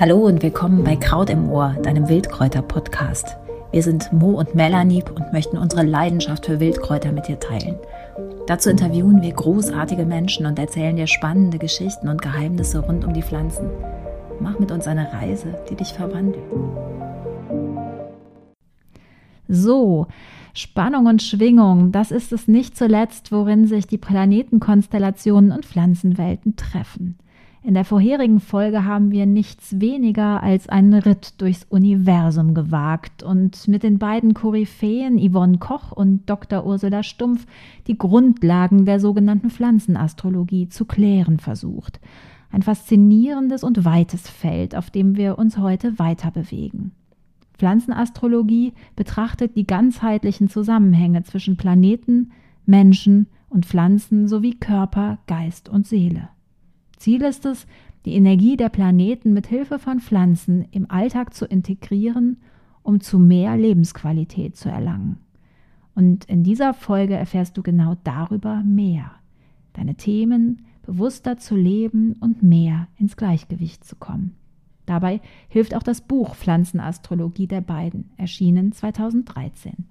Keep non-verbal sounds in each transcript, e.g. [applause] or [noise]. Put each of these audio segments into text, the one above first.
Hallo und willkommen bei Kraut im Ohr, deinem Wildkräuter-Podcast. Wir sind Mo und Melanie und möchten unsere Leidenschaft für Wildkräuter mit dir teilen. Dazu interviewen wir großartige Menschen und erzählen dir spannende Geschichten und Geheimnisse rund um die Pflanzen. Mach mit uns eine Reise, die dich verwandelt. So, Spannung und Schwingung, das ist es nicht zuletzt, worin sich die Planetenkonstellationen und Pflanzenwelten treffen. In der vorherigen Folge haben wir nichts weniger als einen Ritt durchs Universum gewagt und mit den beiden Koryphäen Yvonne Koch und Dr. Ursula Stumpf die Grundlagen der sogenannten Pflanzenastrologie zu klären versucht. Ein faszinierendes und weites Feld, auf dem wir uns heute weiter bewegen. Pflanzenastrologie betrachtet die ganzheitlichen Zusammenhänge zwischen Planeten, Menschen und Pflanzen sowie Körper, Geist und Seele. Ziel ist es, die Energie der Planeten mit Hilfe von Pflanzen im Alltag zu integrieren, um zu mehr Lebensqualität zu erlangen. Und in dieser Folge erfährst du genau darüber mehr. Deine Themen bewusster zu leben und mehr ins Gleichgewicht zu kommen. Dabei hilft auch das Buch Pflanzenastrologie der beiden, erschienen 2013.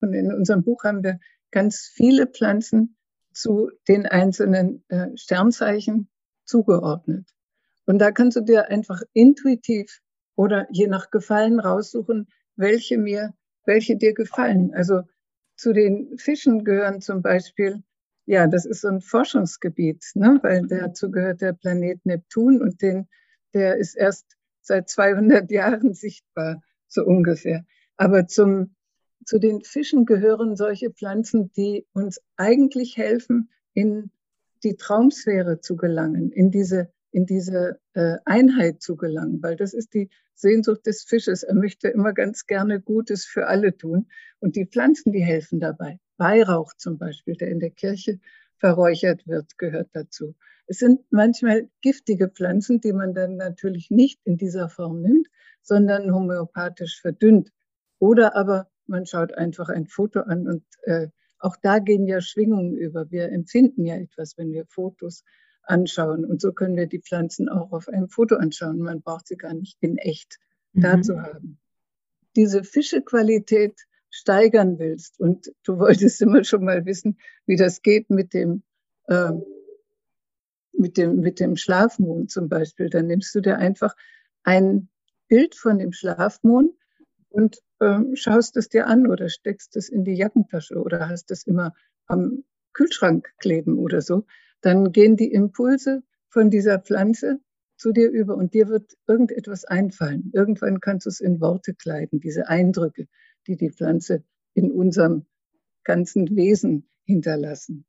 Und in unserem Buch haben wir ganz viele Pflanzen zu den einzelnen äh, Sternzeichen zugeordnet. Und da kannst du dir einfach intuitiv oder je nach Gefallen raussuchen, welche mir, welche dir gefallen. Also zu den Fischen gehören zum Beispiel, ja, das ist so ein Forschungsgebiet, ne? weil dazu gehört der Planet Neptun und den, der ist erst seit 200 Jahren sichtbar, so ungefähr. Aber zum zu den Fischen gehören solche Pflanzen, die uns eigentlich helfen, in die Traumsphäre zu gelangen, in diese, in diese äh, Einheit zu gelangen, weil das ist die Sehnsucht des Fisches. Er möchte immer ganz gerne Gutes für alle tun. Und die Pflanzen, die helfen dabei. Weihrauch zum Beispiel, der in der Kirche verräuchert wird, gehört dazu. Es sind manchmal giftige Pflanzen, die man dann natürlich nicht in dieser Form nimmt, sondern homöopathisch verdünnt. Oder aber man schaut einfach ein Foto an und äh, auch da gehen ja Schwingungen über. Wir empfinden ja etwas, wenn wir Fotos anschauen. Und so können wir die Pflanzen auch auf einem Foto anschauen. Man braucht sie gar nicht in echt mhm. da zu haben. Diese Fischequalität steigern willst und du wolltest immer schon mal wissen, wie das geht mit dem, äh, mit dem, mit dem Schlafmond zum Beispiel. Dann nimmst du dir einfach ein Bild von dem Schlafmond und ähm, schaust es dir an oder steckst es in die Jackentasche oder hast es immer am Kühlschrank kleben oder so, dann gehen die Impulse von dieser Pflanze zu dir über und dir wird irgendetwas einfallen. Irgendwann kannst du es in Worte kleiden, diese Eindrücke, die die Pflanze in unserem ganzen Wesen hinterlassen.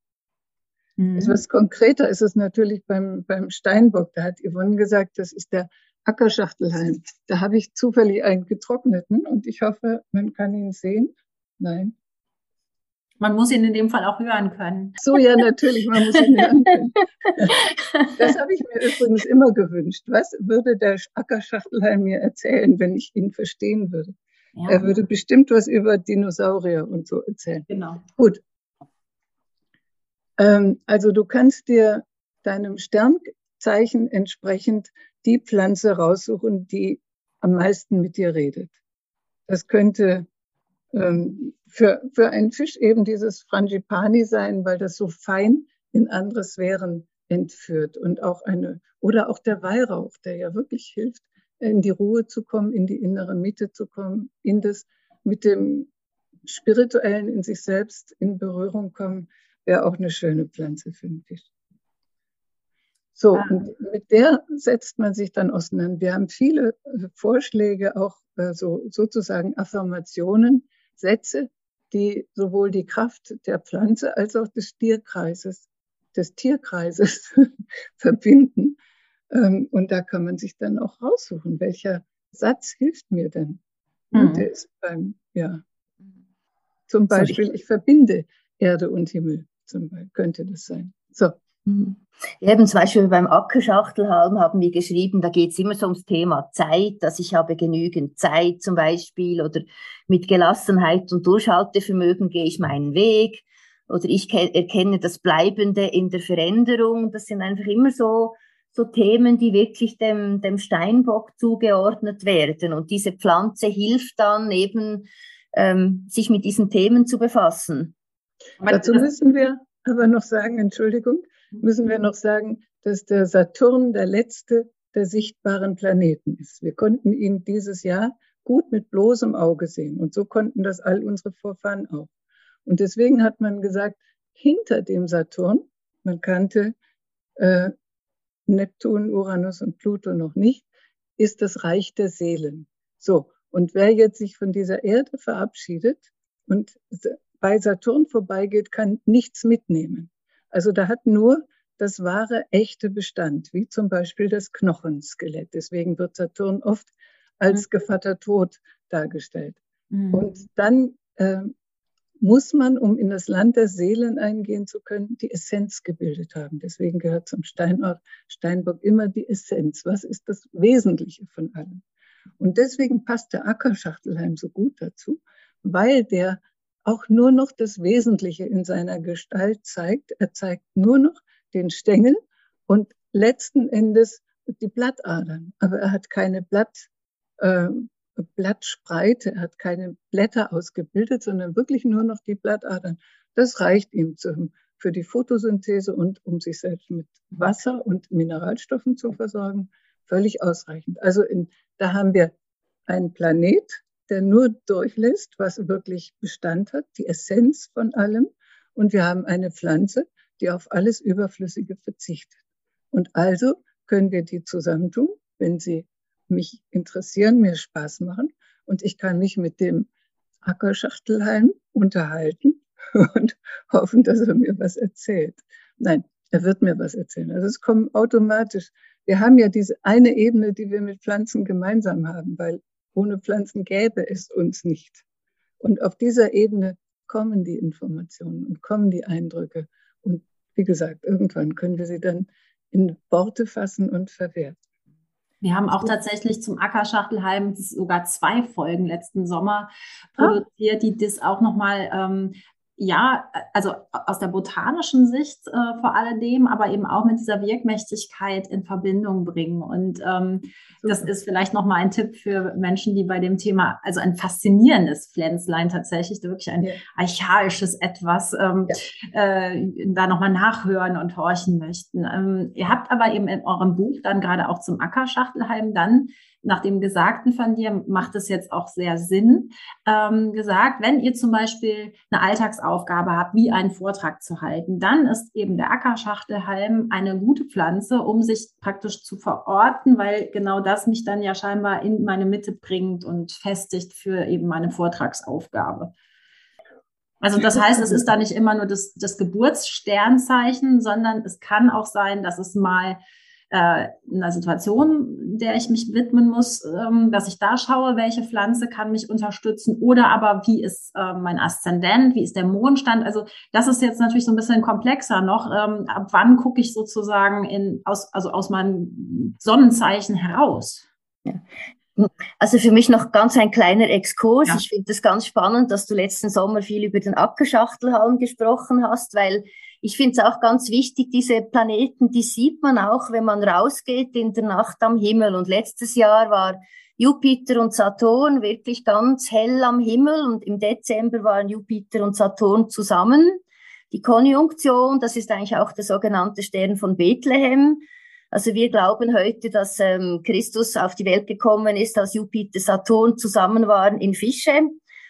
Mhm. Etwas konkreter ist es natürlich beim, beim Steinbock. Da hat Yvonne gesagt, das ist der Ackerschachtelhalm. Da habe ich zufällig einen getrockneten und ich hoffe, man kann ihn sehen. Nein. Man muss ihn in dem Fall auch hören können. So, ja, natürlich, man muss ihn hören können. Das habe ich mir übrigens immer gewünscht. Was würde der Ackerschachtelhalm mir erzählen, wenn ich ihn verstehen würde? Ja. Er würde bestimmt was über Dinosaurier und so erzählen. Genau. Gut. Ähm, also du kannst dir deinem Sternzeichen entsprechend die Pflanze raussuchen, die am meisten mit dir redet. Das könnte ähm, für, für einen Fisch eben dieses Frangipani sein, weil das so fein in andere Sphären entführt und auch eine, oder auch der Weihrauch, der ja wirklich hilft, in die Ruhe zu kommen, in die innere Mitte zu kommen, in das mit dem Spirituellen in sich selbst in Berührung kommen, wäre auch eine schöne Pflanze für einen Fisch. So, ah. und mit der setzt man sich dann auseinander. Wir haben viele äh, Vorschläge, auch äh, so, sozusagen Affirmationen, Sätze, die sowohl die Kraft der Pflanze als auch des Tierkreises, des Tierkreises [laughs] verbinden. Ähm, und da kann man sich dann auch raussuchen, welcher Satz hilft mir denn. Mhm. der ist beim, ja. Zum Beispiel, ich verbinde Erde und Himmel, zum Beispiel, könnte das sein. So. Mhm. Eben zum Beispiel beim Ackerschachtelhalm haben wir geschrieben, da geht es immer so ums Thema Zeit, dass ich habe genügend Zeit zum Beispiel oder mit Gelassenheit und Durchhaltevermögen gehe ich meinen Weg oder ich erkenne das Bleibende in der Veränderung. Das sind einfach immer so, so Themen, die wirklich dem, dem Steinbock zugeordnet werden. Und diese Pflanze hilft dann eben, ähm, sich mit diesen Themen zu befassen. Dazu müssen wir aber noch sagen, Entschuldigung, müssen wir noch sagen, dass der Saturn der letzte der sichtbaren Planeten ist. Wir konnten ihn dieses Jahr gut mit bloßem Auge sehen und so konnten das all unsere Vorfahren auch. Und deswegen hat man gesagt, hinter dem Saturn, man kannte äh, Neptun, Uranus und Pluto noch nicht, ist das Reich der Seelen. So, und wer jetzt sich von dieser Erde verabschiedet und bei Saturn vorbeigeht, kann nichts mitnehmen. Also da hat nur das wahre, echte Bestand, wie zum Beispiel das Knochenskelett. Deswegen wird Saturn oft als mhm. Gevatter Tod dargestellt. Mhm. Und dann äh, muss man, um in das Land der Seelen eingehen zu können, die Essenz gebildet haben. Deswegen gehört zum Steinort Steinbock immer die Essenz. Was ist das Wesentliche von allem? Und deswegen passt der Ackerschachtelheim so gut dazu, weil der auch nur noch das Wesentliche in seiner Gestalt zeigt. Er zeigt nur noch den Stängel und letzten Endes die Blattadern. Aber er hat keine Blatt, äh, Blattspreite, er hat keine Blätter ausgebildet, sondern wirklich nur noch die Blattadern. Das reicht ihm zum, für die Photosynthese und um sich selbst mit Wasser und Mineralstoffen zu versorgen, völlig ausreichend. Also in, da haben wir einen Planet, der nur durchlässt, was wirklich Bestand hat, die Essenz von allem. Und wir haben eine Pflanze, die auf alles Überflüssige verzichtet. Und also können wir die zusammentun, wenn sie mich interessieren, mir Spaß machen und ich kann mich mit dem Ackerschachtelhalm unterhalten [laughs] und hoffen, dass er mir was erzählt. Nein, er wird mir was erzählen. Also es kommt automatisch. Wir haben ja diese eine Ebene, die wir mit Pflanzen gemeinsam haben, weil ohne Pflanzen gäbe es uns nicht. Und auf dieser Ebene kommen die Informationen und kommen die Eindrücke. Und wie gesagt, irgendwann können wir sie dann in Worte fassen und verwerten. Wir haben auch tatsächlich zum Ackerschachtelheim sogar zwei Folgen letzten Sommer ah. produziert, die das auch nochmal ähm, ja, also aus der botanischen Sicht äh, vor alledem, aber eben auch mit dieser Wirkmächtigkeit in Verbindung bringen. Und ähm, das ist vielleicht nochmal ein Tipp für Menschen, die bei dem Thema, also ein faszinierendes Pflänzlein tatsächlich, wirklich ein ja. archaisches Etwas, ähm, ja. äh, da nochmal nachhören und horchen möchten. Ähm, ihr habt aber eben in eurem Buch dann gerade auch zum Ackerschachtelheim dann nach dem Gesagten von dir macht es jetzt auch sehr Sinn, ähm, gesagt, wenn ihr zum Beispiel eine Alltagsaufgabe habt, wie einen Vortrag zu halten, dann ist eben der Ackerschachtelhalm eine gute Pflanze, um sich praktisch zu verorten, weil genau das mich dann ja scheinbar in meine Mitte bringt und festigt für eben meine Vortragsaufgabe. Also das heißt, es ist da nicht immer nur das, das Geburtssternzeichen, sondern es kann auch sein, dass es mal äh, einer Situation, der ich mich widmen muss, ähm, dass ich da schaue, welche Pflanze kann mich unterstützen oder aber wie ist äh, mein Aszendent, wie ist der Mondstand. Also das ist jetzt natürlich so ein bisschen komplexer noch. Ähm, ab wann gucke ich sozusagen in, aus, also aus meinem Sonnenzeichen heraus? Ja. Also für mich noch ganz ein kleiner Exkurs. Ja. Ich finde es ganz spannend, dass du letzten Sommer viel über den Ackerschachtelhalm gesprochen hast, weil ich finde es auch ganz wichtig, diese Planeten, die sieht man auch, wenn man rausgeht in der Nacht am Himmel. Und letztes Jahr war Jupiter und Saturn wirklich ganz hell am Himmel und im Dezember waren Jupiter und Saturn zusammen. Die Konjunktion, das ist eigentlich auch der sogenannte Stern von Bethlehem. Also wir glauben heute, dass ähm, Christus auf die Welt gekommen ist, als Jupiter, Saturn zusammen waren in Fische.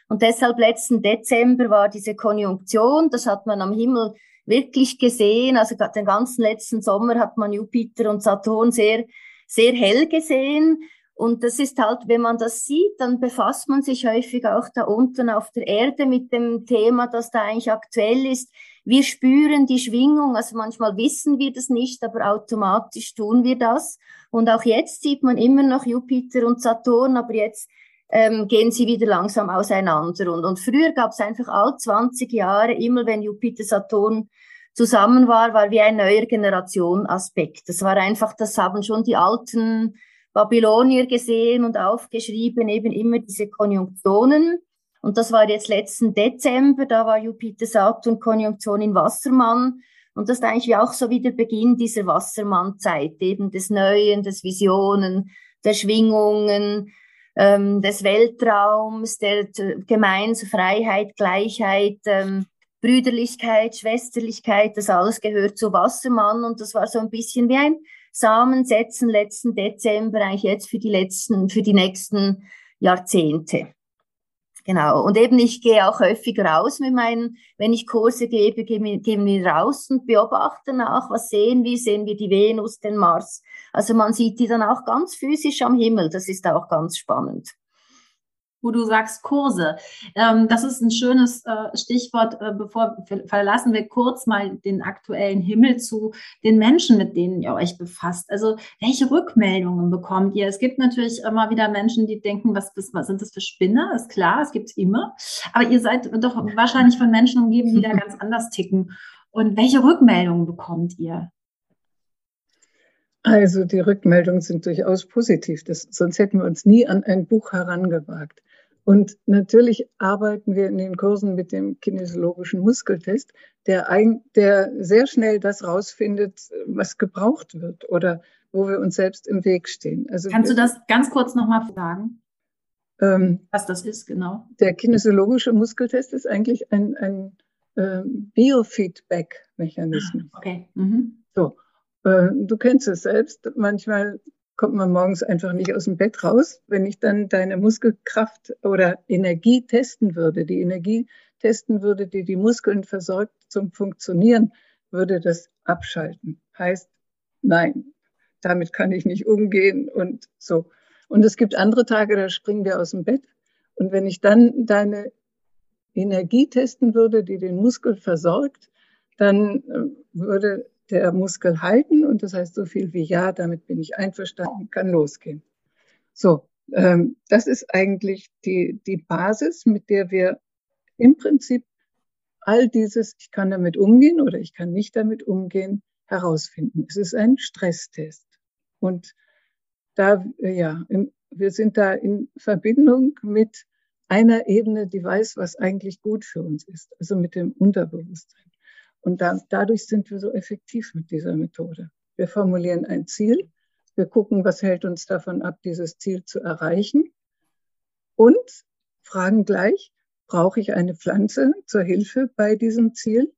Und deshalb letzten Dezember war diese Konjunktion, das hat man am Himmel wirklich gesehen. Also den ganzen letzten Sommer hat man Jupiter und Saturn sehr, sehr hell gesehen. Und das ist halt, wenn man das sieht, dann befasst man sich häufig auch da unten auf der Erde mit dem Thema, das da eigentlich aktuell ist. Wir spüren die Schwingung, also manchmal wissen wir das nicht, aber automatisch tun wir das. Und auch jetzt sieht man immer noch Jupiter und Saturn, aber jetzt ähm, gehen sie wieder langsam auseinander. Und, und früher gab es einfach all 20 Jahre, immer wenn Jupiter, Saturn zusammen war, war wie ein neuer Generation Aspekt. Das war einfach, das haben schon die alten Babylonier gesehen und aufgeschrieben, eben immer diese Konjunktionen. Und das war jetzt letzten Dezember, da war Jupiter-Saturn-Konjunktion in Wassermann. Und das ist eigentlich wie auch so wie der Beginn dieser Wassermannzeit, eben des Neuen, des Visionen, der Schwingungen, ähm, des Weltraums, der Gemeins, Freiheit, Gleichheit, ähm, Brüderlichkeit, Schwesterlichkeit, das alles gehört zu Wassermann und das war so ein bisschen wie ein Samen setzen letzten Dezember, eigentlich jetzt für die letzten, für die nächsten Jahrzehnte. Genau. Und eben, ich gehe auch häufig raus mit meinen, wenn ich Kurse gebe, gehen wir, gehen wir raus und beobachten auch, was sehen wir, sehen wir die Venus, den Mars. Also man sieht die dann auch ganz physisch am Himmel. Das ist auch ganz spannend wo du sagst Kurse. Ähm, das ist ein schönes äh, Stichwort. Äh, bevor verlassen wir kurz mal den aktuellen Himmel zu den Menschen, mit denen ihr euch befasst. Also welche Rückmeldungen bekommt ihr? Es gibt natürlich immer wieder Menschen, die denken, was, was sind das für Spinner? Ist klar, es gibt immer. Aber ihr seid doch wahrscheinlich von Menschen umgeben, die da [laughs] ganz anders ticken. Und welche Rückmeldungen bekommt ihr? Also die Rückmeldungen sind durchaus positiv. Das, sonst hätten wir uns nie an ein Buch herangewagt. Und natürlich arbeiten wir in den Kursen mit dem kinesiologischen Muskeltest, der, ein, der sehr schnell das rausfindet, was gebraucht wird oder wo wir uns selbst im Weg stehen. Also Kannst wir, du das ganz kurz nochmal sagen? Ähm, was das ist, genau? Der kinesiologische Muskeltest ist eigentlich ein, ein äh, Biofeedback-Mechanismus. Ah, okay. Mhm. So, du kennst es selbst. Manchmal kommt man morgens einfach nicht aus dem Bett raus. Wenn ich dann deine Muskelkraft oder Energie testen würde, die Energie testen würde, die die Muskeln versorgt zum Funktionieren, würde das abschalten. Heißt, nein, damit kann ich nicht umgehen und so. Und es gibt andere Tage, da springen wir aus dem Bett. Und wenn ich dann deine Energie testen würde, die den Muskel versorgt, dann äh, würde der Muskel halten und das heißt so viel wie ja, damit bin ich einverstanden, kann losgehen. So, ähm, das ist eigentlich die, die Basis, mit der wir im Prinzip all dieses, ich kann damit umgehen oder ich kann nicht damit umgehen, herausfinden. Es ist ein Stresstest. Und da, ja, im, wir sind da in Verbindung mit einer Ebene, die weiß, was eigentlich gut für uns ist, also mit dem Unterbewusstsein. Und da, dadurch sind wir so effektiv mit dieser Methode. Wir formulieren ein Ziel, wir gucken, was hält uns davon ab, dieses Ziel zu erreichen und fragen gleich, brauche ich eine Pflanze zur Hilfe bei diesem Ziel?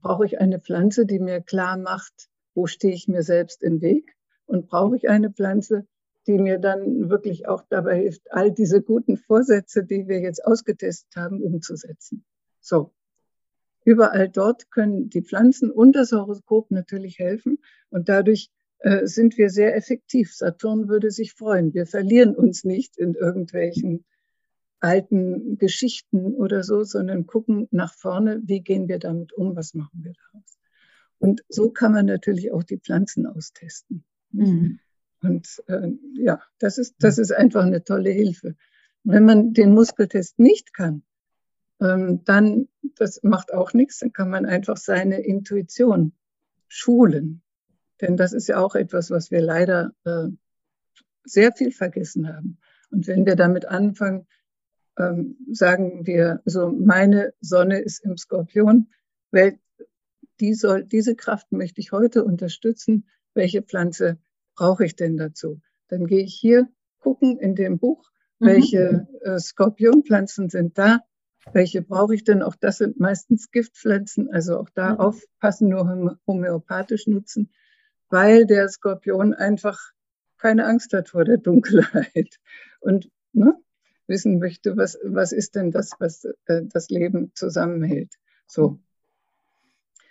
Brauche ich eine Pflanze, die mir klar macht, wo stehe ich mir selbst im Weg? Und brauche ich eine Pflanze, die mir dann wirklich auch dabei hilft, all diese guten Vorsätze, die wir jetzt ausgetestet haben, umzusetzen? So, Überall dort können die Pflanzen und das Horoskop natürlich helfen und dadurch äh, sind wir sehr effektiv. Saturn würde sich freuen. Wir verlieren uns nicht in irgendwelchen alten Geschichten oder so, sondern gucken nach vorne, wie gehen wir damit um, was machen wir daraus. Und so kann man natürlich auch die Pflanzen austesten. Mhm. Und äh, ja, das ist, das ist einfach eine tolle Hilfe. Wenn man den Muskeltest nicht kann, ähm, dann, das macht auch nichts, dann kann man einfach seine Intuition schulen. Denn das ist ja auch etwas, was wir leider äh, sehr viel vergessen haben. Und wenn wir damit anfangen, ähm, sagen wir, so meine Sonne ist im Skorpion, weil die soll, diese Kraft möchte ich heute unterstützen. Welche Pflanze brauche ich denn dazu? Dann gehe ich hier gucken in dem Buch, mhm. welche äh, Skorpionpflanzen sind da welche brauche ich denn? Auch das sind meistens Giftpflanzen, also auch da mhm. aufpassen, nur homöopathisch nutzen, weil der Skorpion einfach keine Angst hat vor der Dunkelheit [laughs] und ne, wissen möchte, was, was ist denn das, was äh, das Leben zusammenhält. So.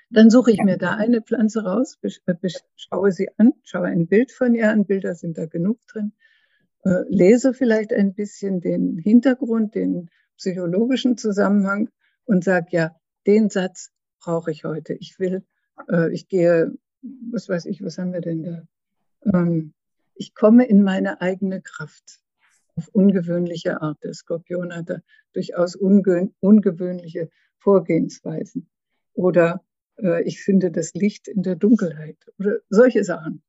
Dann suche ich mir da eine Pflanze raus, äh, schaue sie an, schaue ein Bild von ihr an, Bilder sind da genug drin, äh, lese vielleicht ein bisschen den Hintergrund, den psychologischen Zusammenhang und sage, ja, den Satz brauche ich heute. Ich will, äh, ich gehe, was weiß ich, was haben wir denn da? Ähm, ich komme in meine eigene Kraft auf ungewöhnliche Art. Der Skorpion hat da durchaus unge ungewöhnliche Vorgehensweisen. Oder äh, ich finde das Licht in der Dunkelheit. Oder solche Sachen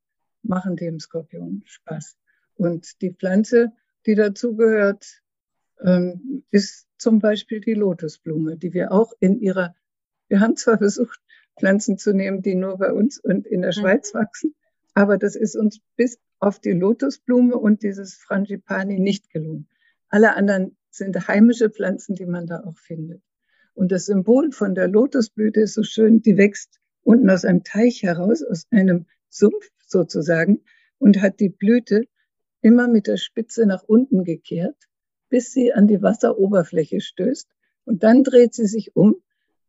machen dem Skorpion Spaß. Und die Pflanze, die dazugehört, ähm, ist zum Beispiel die Lotusblume, die wir auch in ihrer, wir haben zwar [laughs] versucht, Pflanzen zu nehmen, die nur bei uns und in der mhm. Schweiz wachsen. Aber das ist uns bis auf die Lotusblume und dieses Frangipani nicht gelungen. Alle anderen sind heimische Pflanzen, die man da auch findet. Und das Symbol von der Lotusblüte ist so schön, die wächst unten aus einem Teich heraus, aus einem Sumpf sozusagen, und hat die Blüte immer mit der Spitze nach unten gekehrt, bis sie an die Wasseroberfläche stößt. Und dann dreht sie sich um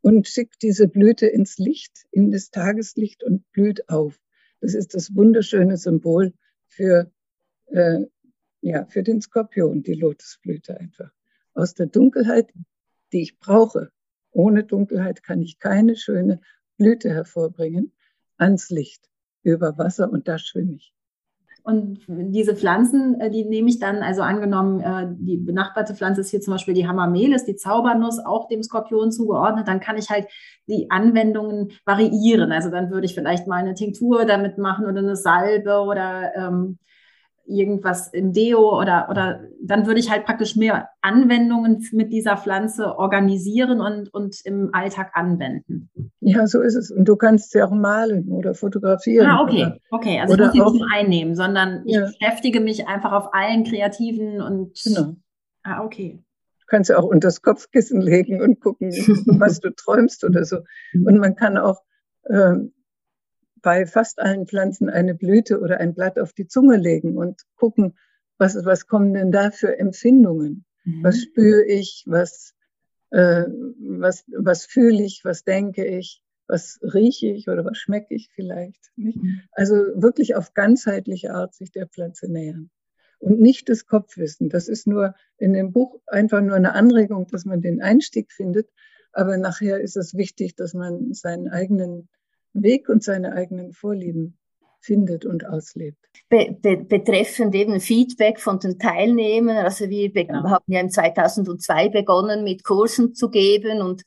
und schickt diese Blüte ins Licht, in das Tageslicht und blüht auf. Das ist das wunderschöne Symbol für, äh, ja, für den Skorpion, die Lotusblüte einfach. Aus der Dunkelheit, die ich brauche. Ohne Dunkelheit kann ich keine schöne Blüte hervorbringen, ans Licht, über Wasser und da schwimme ich. Und diese Pflanzen, äh, die nehme ich dann, also angenommen, äh, die benachbarte Pflanze ist hier zum Beispiel die Hamamelis, die Zaubernuss, auch dem Skorpion zugeordnet, dann kann ich halt die Anwendungen variieren. Also dann würde ich vielleicht mal eine Tinktur damit machen oder eine Salbe oder ähm, irgendwas im Deo oder, oder dann würde ich halt praktisch mehr Anwendungen mit dieser Pflanze organisieren und, und im Alltag anwenden. Ja, so ist es. Und du kannst sie auch malen oder fotografieren. Ah, okay. Oder, okay, also ich muss sie nicht nur einnehmen, sondern ich ja. beschäftige mich einfach auf allen kreativen und. Genau. Ah, okay. Du kannst ja auch unter das Kopfkissen legen und gucken, [laughs] was du träumst oder so. Und man kann auch ähm, bei fast allen Pflanzen eine Blüte oder ein Blatt auf die Zunge legen und gucken, was, was kommen denn da für Empfindungen? Mhm. Was spüre ich? Was, äh, was, was fühle ich? Was denke ich? Was rieche ich oder was schmecke ich vielleicht? Nicht? Mhm. Also wirklich auf ganzheitliche Art sich der Pflanze nähern. Und nicht das Kopfwissen. Das ist nur in dem Buch einfach nur eine Anregung, dass man den Einstieg findet. Aber nachher ist es wichtig, dass man seinen eigenen Weg und seine eigenen Vorlieben findet und auslebt. Be be betreffend eben Feedback von den Teilnehmern, also wir ja. haben ja im 2002 begonnen mit Kursen zu geben und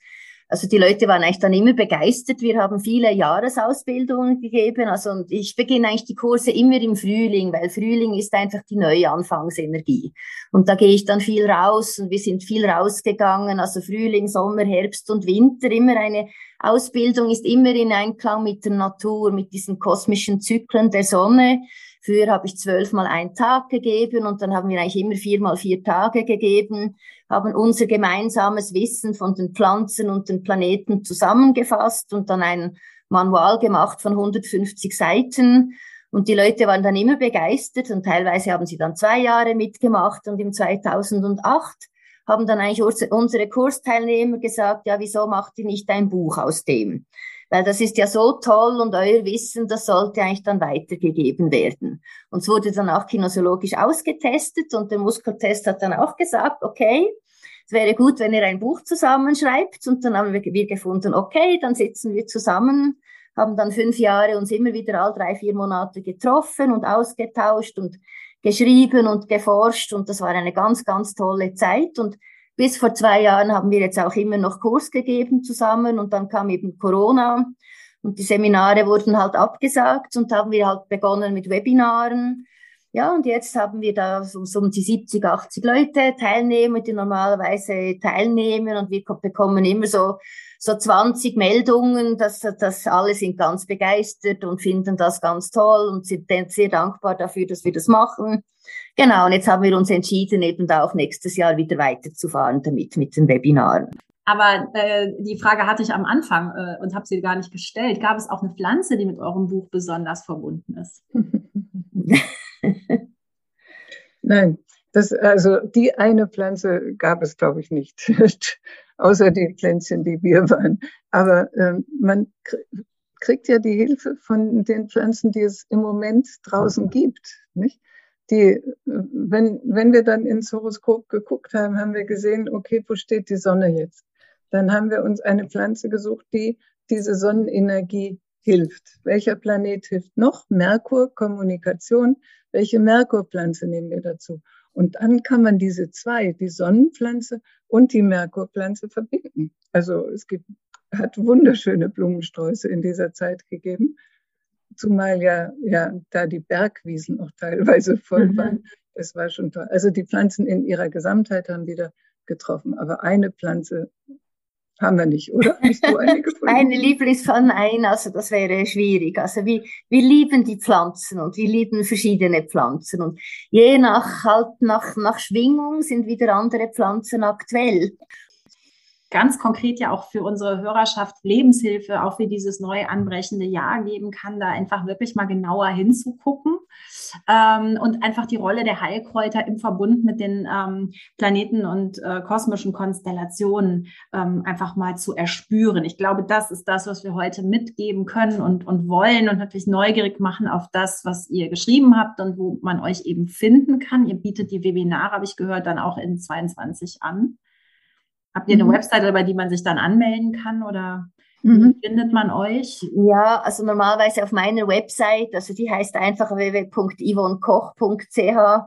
also die Leute waren eigentlich dann immer begeistert. Wir haben viele Jahresausbildungen gegeben. Also und ich beginne eigentlich die Kurse immer im Frühling, weil Frühling ist einfach die neue Anfangsenergie. Und da gehe ich dann viel raus und wir sind viel rausgegangen. Also Frühling, Sommer, Herbst und Winter. Immer eine Ausbildung ist immer in Einklang mit der Natur, mit diesen kosmischen Zyklen der Sonne. Früher habe ich zwölfmal einen Tag gegeben und dann haben wir eigentlich immer viermal vier Tage gegeben, haben unser gemeinsames Wissen von den Pflanzen und den Planeten zusammengefasst und dann ein Manual gemacht von 150 Seiten. Und die Leute waren dann immer begeistert und teilweise haben sie dann zwei Jahre mitgemacht und im 2008 haben dann eigentlich unsere Kursteilnehmer gesagt, ja, wieso macht ihr nicht ein Buch aus dem? Weil das ist ja so toll und euer Wissen, das sollte eigentlich dann weitergegeben werden. Und es wurde dann auch kinesiologisch ausgetestet und der Muskeltest hat dann auch gesagt, okay, es wäre gut, wenn ihr ein Buch zusammenschreibt. Und dann haben wir, gefunden, okay, dann sitzen wir zusammen, haben dann fünf Jahre uns immer wieder all drei, vier Monate getroffen und ausgetauscht und geschrieben und geforscht. Und das war eine ganz, ganz tolle Zeit. Und bis vor zwei Jahren haben wir jetzt auch immer noch Kurs gegeben zusammen und dann kam eben Corona und die Seminare wurden halt abgesagt und haben wir halt begonnen mit Webinaren. Ja, und jetzt haben wir da so, so um die 70, 80 Leute, Teilnehmer, die normalerweise teilnehmen und wir bekommen immer so, so 20 Meldungen, dass, dass alle sind ganz begeistert und finden das ganz toll und sind sehr dankbar dafür, dass wir das machen. Genau, und jetzt haben wir uns entschieden, eben da auch nächstes Jahr wieder weiterzufahren damit, mit den Webinaren. Aber äh, die Frage hatte ich am Anfang äh, und habe sie gar nicht gestellt. Gab es auch eine Pflanze, die mit eurem Buch besonders verbunden ist? [laughs] Nein, das, also die eine Pflanze gab es, glaube ich, nicht, [laughs] außer die Pflänzchen, die wir [laughs] waren. Aber ähm, man kriegt ja die Hilfe von den Pflanzen, die es im Moment draußen gibt. Nicht? die, wenn, wenn wir dann ins Horoskop geguckt haben, haben wir gesehen, okay, wo steht die Sonne jetzt? Dann haben wir uns eine Pflanze gesucht, die diese Sonnenenergie hilft. Welcher Planet hilft noch? Merkur, Kommunikation. Welche Merkurpflanze nehmen wir dazu? Und dann kann man diese zwei, die Sonnenpflanze und die Merkurpflanze verbinden. Also es gibt, hat wunderschöne Blumensträuße in dieser Zeit gegeben zumal ja, ja da die Bergwiesen auch teilweise voll mhm. waren. Das war schon toll. Also die Pflanzen in ihrer Gesamtheit haben wieder getroffen, aber eine Pflanze haben wir nicht, oder? Hast du eine [laughs] gefunden? Meine Lieblings nein, also das wäre schwierig. Also wir, wir lieben die Pflanzen und wir lieben verschiedene Pflanzen und je nach halt nach, nach Schwingung sind wieder andere Pflanzen aktuell ganz konkret ja auch für unsere Hörerschaft Lebenshilfe, auch wie dieses neu anbrechende Jahr geben kann, da einfach wirklich mal genauer hinzugucken ähm, und einfach die Rolle der Heilkräuter im Verbund mit den ähm, Planeten und äh, kosmischen Konstellationen ähm, einfach mal zu erspüren. Ich glaube, das ist das, was wir heute mitgeben können und, und wollen und natürlich neugierig machen auf das, was ihr geschrieben habt und wo man euch eben finden kann. Ihr bietet die Webinare, habe ich gehört, dann auch in 22 an. Habt ihr eine mhm. Webseite, bei die man sich dann anmelden kann oder mhm. findet man euch? Ja, also normalerweise auf meiner Website, also die heißt einfach www.yvonnekoch.ch.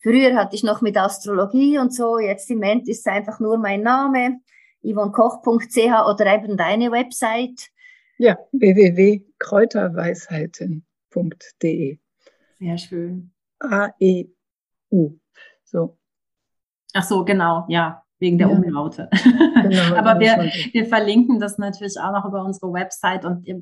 Früher hatte ich noch mit Astrologie und so, jetzt im Moment ist es einfach nur mein Name, yvonnekoch.ch oder eben deine Website. Ja, www.kräuterweisheiten.de. Sehr schön. A-E-U. So. Ach so, genau, ja wegen der ja. Umlaute. Genau, [laughs] Aber wir, wir verlinken das natürlich auch noch über unsere Website und ihr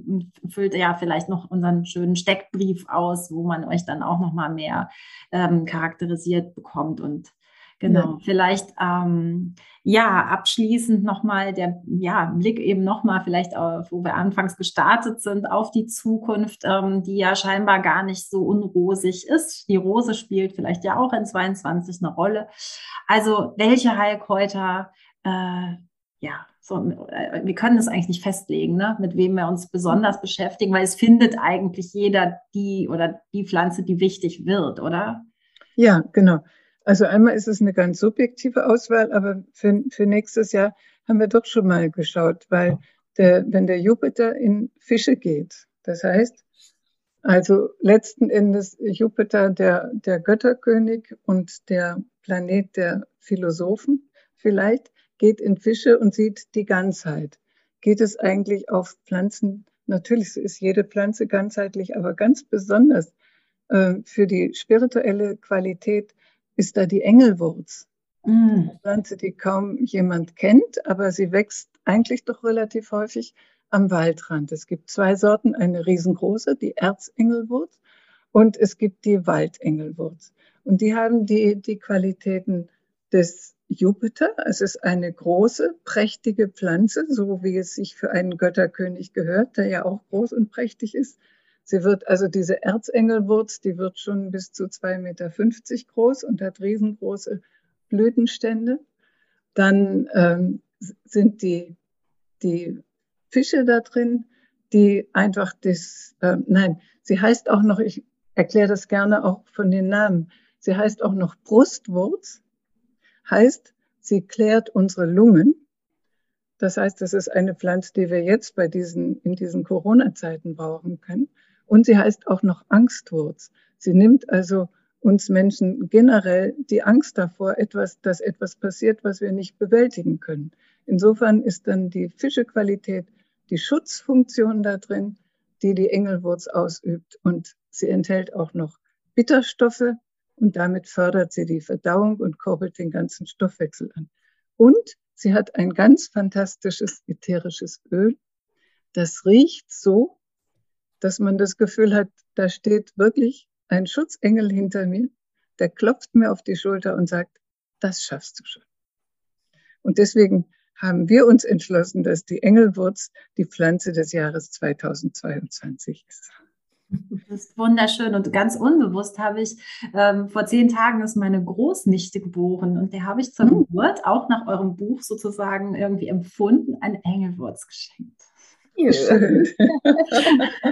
füllt ja vielleicht noch unseren schönen Steckbrief aus, wo man euch dann auch noch mal mehr ähm, charakterisiert bekommt und Genau, ja. vielleicht ähm, ja abschließend nochmal der ja, Blick eben nochmal vielleicht auf, wo wir anfangs gestartet sind, auf die Zukunft, ähm, die ja scheinbar gar nicht so unrosig ist. Die Rose spielt vielleicht ja auch in 22 eine Rolle. Also welche Heilkräuter, äh, ja, so, äh, wir können das eigentlich nicht festlegen, ne, mit wem wir uns besonders beschäftigen, weil es findet eigentlich jeder die oder die Pflanze, die wichtig wird, oder? Ja, genau. Also einmal ist es eine ganz subjektive Auswahl, aber für, für nächstes Jahr haben wir doch schon mal geschaut, weil der, wenn der Jupiter in Fische geht, das heißt, also letzten Endes Jupiter der, der Götterkönig und der Planet der Philosophen vielleicht geht in Fische und sieht die Ganzheit. Geht es eigentlich auf Pflanzen? Natürlich ist jede Pflanze ganzheitlich, aber ganz besonders äh, für die spirituelle Qualität ist da die Engelwurz. Mhm. Eine Pflanze, die kaum jemand kennt, aber sie wächst eigentlich doch relativ häufig am Waldrand. Es gibt zwei Sorten, eine riesengroße, die Erzengelwurz, und es gibt die Waldengelwurz. Und die haben die, die Qualitäten des Jupiter. Es ist eine große, prächtige Pflanze, so wie es sich für einen Götterkönig gehört, der ja auch groß und prächtig ist. Sie wird, also diese Erzengelwurz, die wird schon bis zu 2,50 Meter groß und hat riesengroße Blütenstände. Dann ähm, sind die, die Fische da drin, die einfach das, äh, nein, sie heißt auch noch, ich erkläre das gerne auch von den Namen, sie heißt auch noch Brustwurz, heißt, sie klärt unsere Lungen. Das heißt, das ist eine Pflanze, die wir jetzt bei diesen, in diesen Corona-Zeiten brauchen können. Und sie heißt auch noch Angstwurz. Sie nimmt also uns Menschen generell die Angst davor, etwas, dass etwas passiert, was wir nicht bewältigen können. Insofern ist dann die Fischequalität die Schutzfunktion da drin, die die Engelwurz ausübt. Und sie enthält auch noch Bitterstoffe und damit fördert sie die Verdauung und kurbelt den ganzen Stoffwechsel an. Und sie hat ein ganz fantastisches ätherisches Öl. Das riecht so, dass man das Gefühl hat, da steht wirklich ein Schutzengel hinter mir, der klopft mir auf die Schulter und sagt, das schaffst du schon. Und deswegen haben wir uns entschlossen, dass die Engelwurz die Pflanze des Jahres 2022 ist. Das ist wunderschön und ganz unbewusst habe ich, ähm, vor zehn Tagen ist meine Großnichte geboren und der habe ich zur mhm. Geburt auch nach eurem Buch sozusagen irgendwie empfunden, eine Engelwurz geschenkt. Schön. [laughs]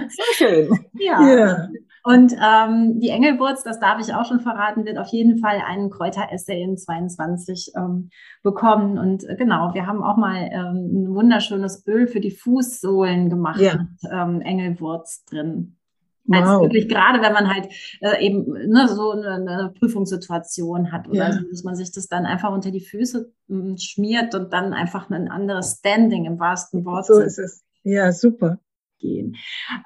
so schön. Ja. ja. Und ähm, die Engelwurz, das darf ich auch schon verraten, wird auf jeden Fall einen Kräuteressay in 22 ähm, bekommen. Und äh, genau, wir haben auch mal ähm, ein wunderschönes Öl für die Fußsohlen gemacht ja. mit ähm, Engelwurz drin. Wow. Also wirklich gerade, wenn man halt äh, eben ne, so eine, eine Prüfungssituation hat oder ja. so, dass man sich das dann einfach unter die Füße m, hm, schmiert und dann einfach ein anderes Standing im wahrsten Wort. So ist es. Ja, super. Gehen.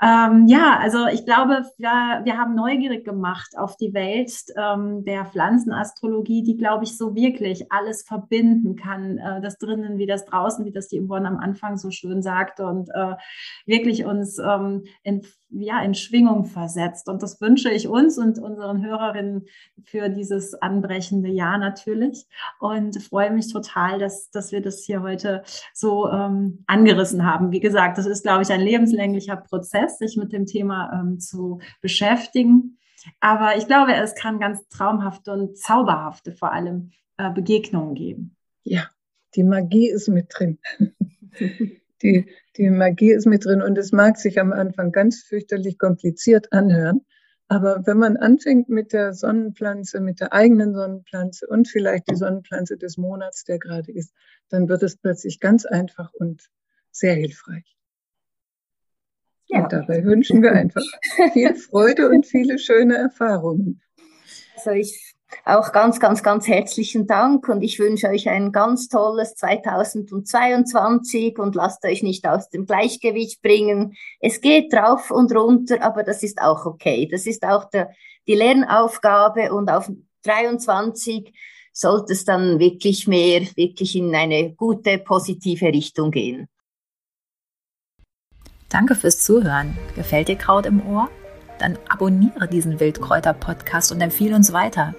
Ähm, ja, also ich glaube, wir, wir haben neugierig gemacht auf die Welt ähm, der Pflanzenastrologie, die, glaube ich, so wirklich alles verbinden kann, äh, das drinnen wie das draußen, wie das die Yvonne am Anfang so schön sagte und äh, wirklich uns ähm, in, ja, in Schwingung versetzt. Und das wünsche ich uns und unseren Hörerinnen für dieses anbrechende Jahr natürlich und freue mich total, dass, dass wir das hier heute so ähm, angerissen haben. Wie gesagt, das ist, glaube ich, ein Lebenslang lebenslänglichen Prozess, sich mit dem Thema ähm, zu beschäftigen. Aber ich glaube, es kann ganz traumhafte und zauberhafte vor allem äh, Begegnungen geben. Ja, die Magie ist mit drin. [laughs] die, die Magie ist mit drin und es mag sich am Anfang ganz fürchterlich kompliziert anhören. Aber wenn man anfängt mit der Sonnenpflanze, mit der eigenen Sonnenpflanze und vielleicht die Sonnenpflanze des Monats, der gerade ist, dann wird es plötzlich ganz einfach und sehr hilfreich. Ja. Und dabei wünschen wir einfach [laughs] viel Freude und viele schöne Erfahrungen. Also ich auch ganz, ganz, ganz herzlichen Dank und ich wünsche euch ein ganz tolles 2022 und lasst euch nicht aus dem Gleichgewicht bringen. Es geht drauf und runter, aber das ist auch okay. Das ist auch der, die Lernaufgabe und auf 23 sollte es dann wirklich mehr, wirklich in eine gute, positive Richtung gehen. Danke fürs Zuhören. Gefällt dir Kraut im Ohr? Dann abonniere diesen Wildkräuter-Podcast und empfehle uns weiter.